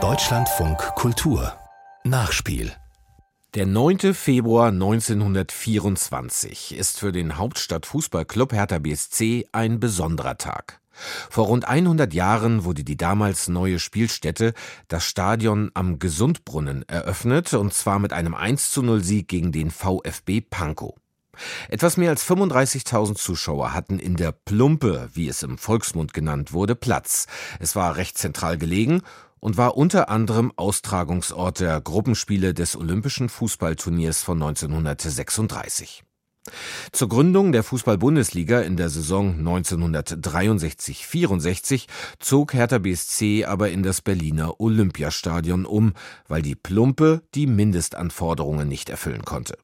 Deutschlandfunk Kultur Nachspiel der 9. Februar 1924 ist für den Hauptstadtfußballclub Hertha BSC ein besonderer Tag. Vor rund 100 Jahren wurde die damals neue Spielstätte, das Stadion am Gesundbrunnen, eröffnet, und zwar mit einem 1 zu 0 Sieg gegen den VfB Pankow. Etwas mehr als 35.000 Zuschauer hatten in der Plumpe, wie es im Volksmund genannt wurde, Platz. Es war recht zentral gelegen und war unter anderem Austragungsort der Gruppenspiele des Olympischen Fußballturniers von 1936. Zur Gründung der Fußball-Bundesliga in der Saison 1963-64 zog Hertha BSC aber in das Berliner Olympiastadion um, weil die Plumpe die Mindestanforderungen nicht erfüllen konnte.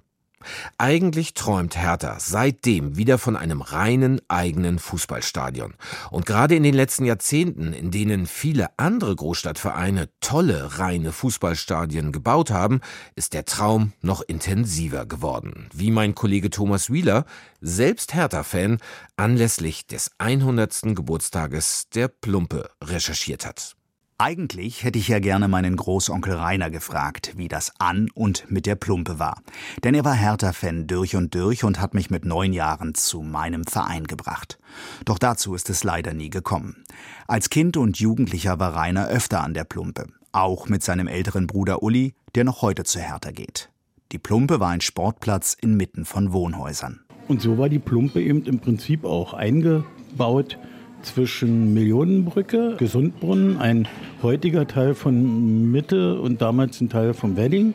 Eigentlich träumt Hertha seitdem wieder von einem reinen eigenen Fußballstadion. Und gerade in den letzten Jahrzehnten, in denen viele andere Großstadtvereine tolle reine Fußballstadien gebaut haben, ist der Traum noch intensiver geworden. Wie mein Kollege Thomas Wieler, selbst Hertha-Fan, anlässlich des 100. Geburtstages der Plumpe recherchiert hat. Eigentlich hätte ich ja gerne meinen Großonkel Rainer gefragt, wie das an und mit der Plumpe war. Denn er war Hertha-Fan durch und durch und hat mich mit neun Jahren zu meinem Verein gebracht. Doch dazu ist es leider nie gekommen. Als Kind und Jugendlicher war Rainer öfter an der Plumpe. Auch mit seinem älteren Bruder Uli, der noch heute zu Hertha geht. Die Plumpe war ein Sportplatz inmitten von Wohnhäusern. Und so war die Plumpe eben im Prinzip auch eingebaut zwischen Millionenbrücke, Gesundbrunnen, ein heutiger Teil von Mitte und damals ein Teil vom Wedding.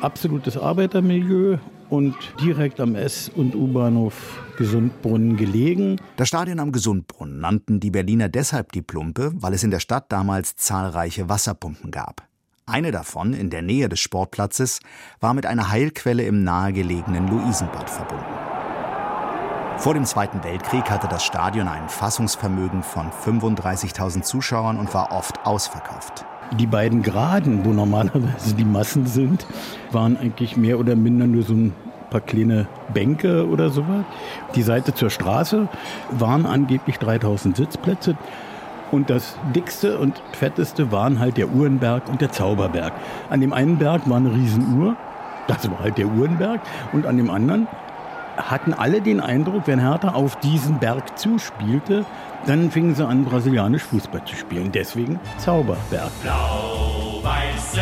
Absolutes Arbeitermilieu und direkt am S- und U-Bahnhof Gesundbrunnen gelegen. Das Stadion am Gesundbrunnen nannten die Berliner deshalb die Plumpe, weil es in der Stadt damals zahlreiche Wasserpumpen gab. Eine davon, in der Nähe des Sportplatzes, war mit einer Heilquelle im nahegelegenen Luisenbad verbunden. Vor dem Zweiten Weltkrieg hatte das Stadion ein Fassungsvermögen von 35.000 Zuschauern und war oft ausverkauft. Die beiden Graden, wo normalerweise die Massen sind, waren eigentlich mehr oder minder nur so ein paar kleine Bänke oder sowas. Die Seite zur Straße waren angeblich 3000 Sitzplätze. Und das dickste und fetteste waren halt der Uhrenberg und der Zauberberg. An dem einen Berg war eine Riesenuhr, das war halt der Uhrenberg. Und an dem anderen hatten alle den Eindruck, wenn Hertha auf diesen Berg zuspielte, dann fingen sie an, brasilianisch Fußball zu spielen. Deswegen Zauberberg. Blau-weiße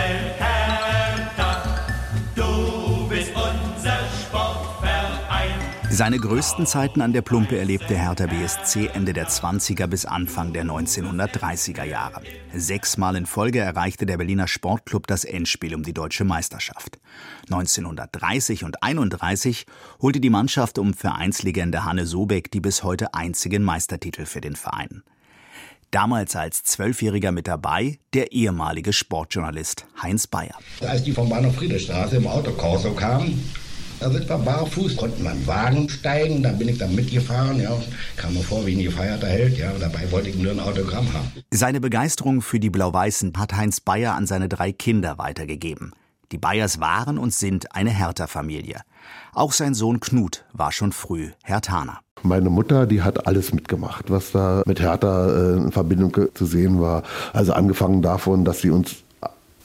Seine größten Zeiten an der Plumpe erlebte Hertha BSC Ende der 20er bis Anfang der 1930er Jahre. Sechsmal in Folge erreichte der Berliner Sportclub das Endspiel um die deutsche Meisterschaft. 1930 und 31 holte die Mannschaft um Vereinslegende Hanne Sobeck die bis heute einzigen Meistertitel für den Verein. Damals als Zwölfjähriger mit dabei der ehemalige Sportjournalist Heinz Bayer. Als die vom Bahnhof Friedrichstraße im Autokorso kamen, da sind wir barfuß, konnten wir in Wagen steigen, dann bin ich dann mitgefahren, ja, kam mir vor wie ein gefeierter Held, ja, dabei wollte ich nur ein Autogramm haben. Seine Begeisterung für die Blau-Weißen hat Heinz Bayer an seine drei Kinder weitergegeben. Die Bayers waren und sind eine Hertha-Familie. Auch sein Sohn Knut war schon früh Hertaner. Meine Mutter, die hat alles mitgemacht, was da mit Hertha äh, in Verbindung zu sehen war. Also angefangen davon, dass sie uns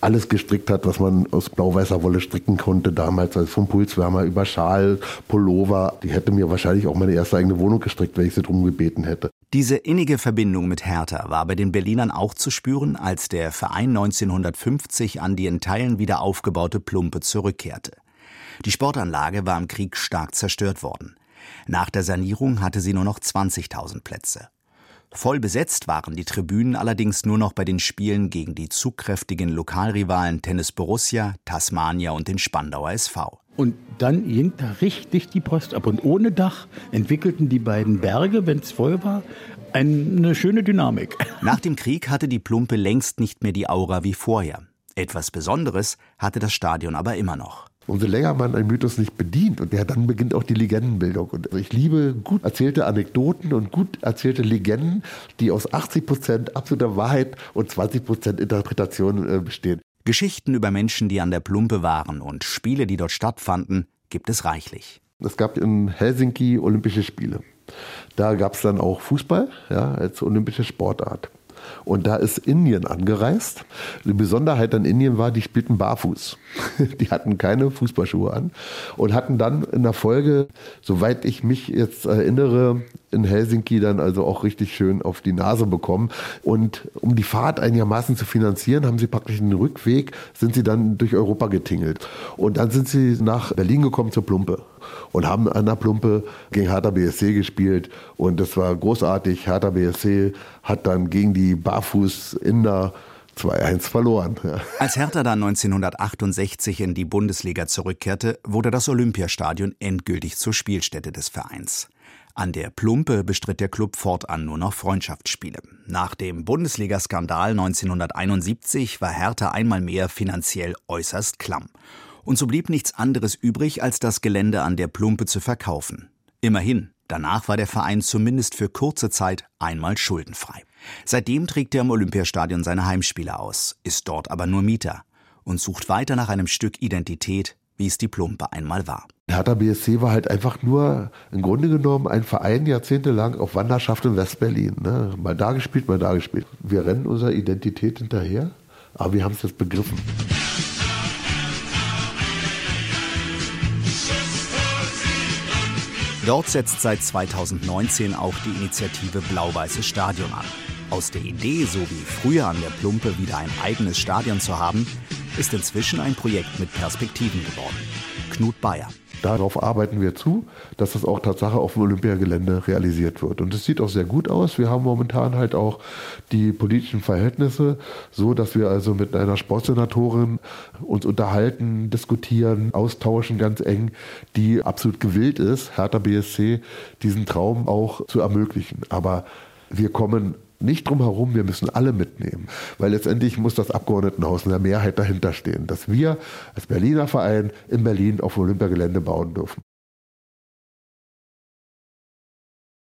alles gestrickt hat, was man aus blau-weißer Wolle stricken konnte damals, also vom Pulswärmer über Schal, Pullover. Die hätte mir wahrscheinlich auch meine erste eigene Wohnung gestrickt, wenn ich sie drum gebeten hätte. Diese innige Verbindung mit Hertha war bei den Berlinern auch zu spüren, als der Verein 1950 an die in Teilen wieder aufgebaute Plumpe zurückkehrte. Die Sportanlage war im Krieg stark zerstört worden. Nach der Sanierung hatte sie nur noch 20.000 Plätze. Voll besetzt waren die Tribünen allerdings nur noch bei den Spielen gegen die zugkräftigen Lokalrivalen Tennis Borussia, Tasmania und den Spandauer SV. Und dann ging da richtig die Post ab. Und ohne Dach entwickelten die beiden Berge, wenn es voll war, eine schöne Dynamik. Nach dem Krieg hatte die Plumpe längst nicht mehr die Aura wie vorher. Etwas Besonderes hatte das Stadion aber immer noch. Umso länger man einen Mythos nicht bedient, und ja, dann beginnt auch die Legendenbildung. Und ich liebe gut erzählte Anekdoten und gut erzählte Legenden, die aus 80 Prozent absoluter Wahrheit und 20 Prozent Interpretation äh, bestehen. Geschichten über Menschen, die an der Plumpe waren und Spiele, die dort stattfanden, gibt es reichlich. Es gab in Helsinki Olympische Spiele. Da gab es dann auch Fußball ja, als olympische Sportart. Und da ist Indien angereist. Die Besonderheit an Indien war, die spielten barfuß. Die hatten keine Fußballschuhe an und hatten dann in der Folge, soweit ich mich jetzt erinnere, in Helsinki dann also auch richtig schön auf die Nase bekommen. Und um die Fahrt einigermaßen zu finanzieren, haben sie praktisch den Rückweg, sind sie dann durch Europa getingelt. Und dann sind sie nach Berlin gekommen zur Plumpe und haben an der Plumpe gegen Hertha BSC gespielt. Und das war großartig. Hertha BSC hat dann gegen die Barfuß-Inder 2-1 verloren. Als Hertha dann 1968 in die Bundesliga zurückkehrte, wurde das Olympiastadion endgültig zur Spielstätte des Vereins. An der Plumpe bestritt der Club fortan nur noch Freundschaftsspiele. Nach dem Bundesliga-Skandal 1971 war Hertha einmal mehr finanziell äußerst klamm. Und so blieb nichts anderes übrig, als das Gelände an der Plumpe zu verkaufen. Immerhin, danach war der Verein zumindest für kurze Zeit einmal schuldenfrei. Seitdem trägt er im Olympiastadion seine Heimspiele aus, ist dort aber nur Mieter und sucht weiter nach einem Stück Identität, wie es die Plumpe einmal war. Hertha BSC war halt einfach nur im Grunde genommen ein Verein jahrzehntelang auf Wanderschaft in Westberlin. Ne? Mal da gespielt, mal da gespielt. Wir rennen unserer Identität hinterher, aber wir haben es jetzt begriffen. Dort setzt seit 2019 auch die Initiative Blau-Weißes Stadion an. Aus der Idee, so wie früher an der Plumpe wieder ein eigenes Stadion zu haben, ist inzwischen ein Projekt mit Perspektiven geworden. Knut Bayer. Darauf arbeiten wir zu, dass das auch Tatsache auf dem Olympiagelände realisiert wird. Und es sieht auch sehr gut aus. Wir haben momentan halt auch die politischen Verhältnisse, so dass wir also mit einer Sportsenatorin uns unterhalten, diskutieren, austauschen ganz eng, die absolut gewillt ist, Hertha BSC diesen Traum auch zu ermöglichen. Aber wir kommen nicht drum herum, wir müssen alle mitnehmen. Weil letztendlich muss das Abgeordnetenhaus in der Mehrheit dahinter stehen, dass wir als Berliner Verein in Berlin auf Olympiagelände bauen dürfen.